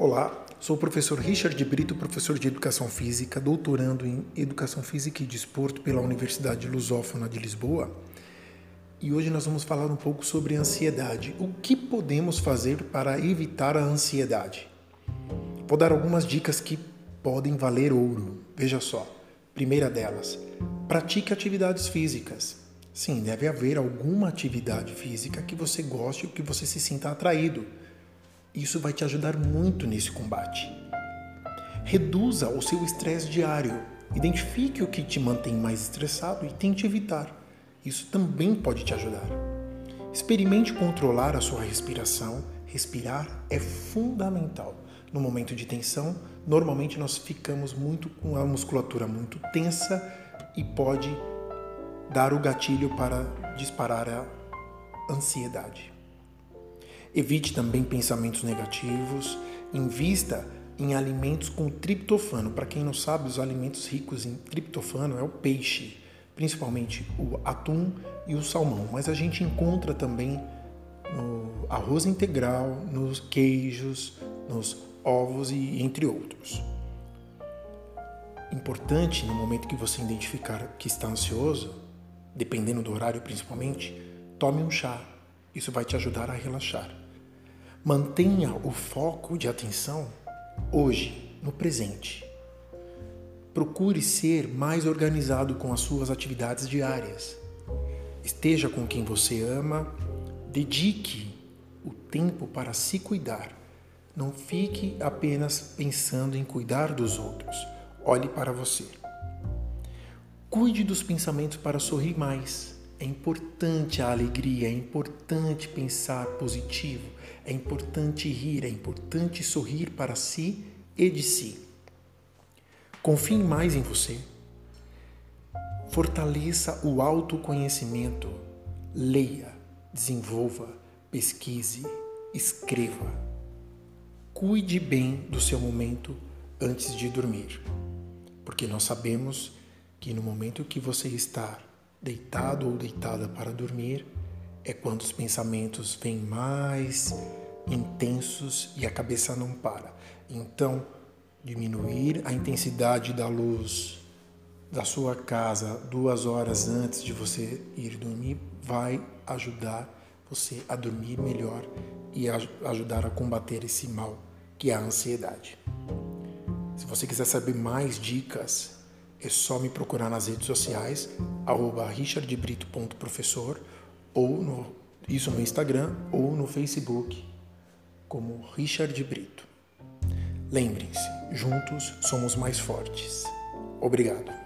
Olá, sou o professor Richard Brito, professor de Educação Física, doutorando em Educação Física e Desporto pela Universidade Lusófona de Lisboa. E hoje nós vamos falar um pouco sobre ansiedade. O que podemos fazer para evitar a ansiedade? Vou dar algumas dicas que podem valer ouro. Veja só. Primeira delas, pratique atividades físicas. Sim, deve haver alguma atividade física que você goste ou que você se sinta atraído isso vai te ajudar muito nesse combate. Reduza o seu estresse diário. Identifique o que te mantém mais estressado e tente evitar. Isso também pode te ajudar. Experimente controlar a sua respiração. Respirar é fundamental. No momento de tensão, normalmente nós ficamos muito com a musculatura muito tensa e pode dar o gatilho para disparar a ansiedade. Evite também pensamentos negativos. Invista em alimentos com triptofano. Para quem não sabe, os alimentos ricos em triptofano é o peixe, principalmente o atum e o salmão. Mas a gente encontra também no arroz integral, nos queijos, nos ovos e entre outros. Importante no momento que você identificar que está ansioso, dependendo do horário principalmente, tome um chá isso vai te ajudar a relaxar. Mantenha o foco de atenção hoje, no presente. Procure ser mais organizado com as suas atividades diárias. Esteja com quem você ama, dedique o tempo para se cuidar. Não fique apenas pensando em cuidar dos outros. Olhe para você. Cuide dos pensamentos para sorrir mais. É importante a alegria, é importante pensar positivo, é importante rir, é importante sorrir para si e de si. Confie mais em você. Fortaleça o autoconhecimento. Leia, desenvolva, pesquise, escreva. Cuide bem do seu momento antes de dormir, porque nós sabemos que no momento que você está deitado ou deitada para dormir, é quando os pensamentos vêm mais intensos e a cabeça não para. Então, diminuir a intensidade da luz da sua casa duas horas antes de você ir dormir vai ajudar você a dormir melhor e a ajudar a combater esse mal que é a ansiedade. Se você quiser saber mais dicas é só me procurar nas redes sociais, richardbrito.professor, ou no, isso no Instagram ou no Facebook, como Richard Brito. Lembrem-se, juntos somos mais fortes. Obrigado.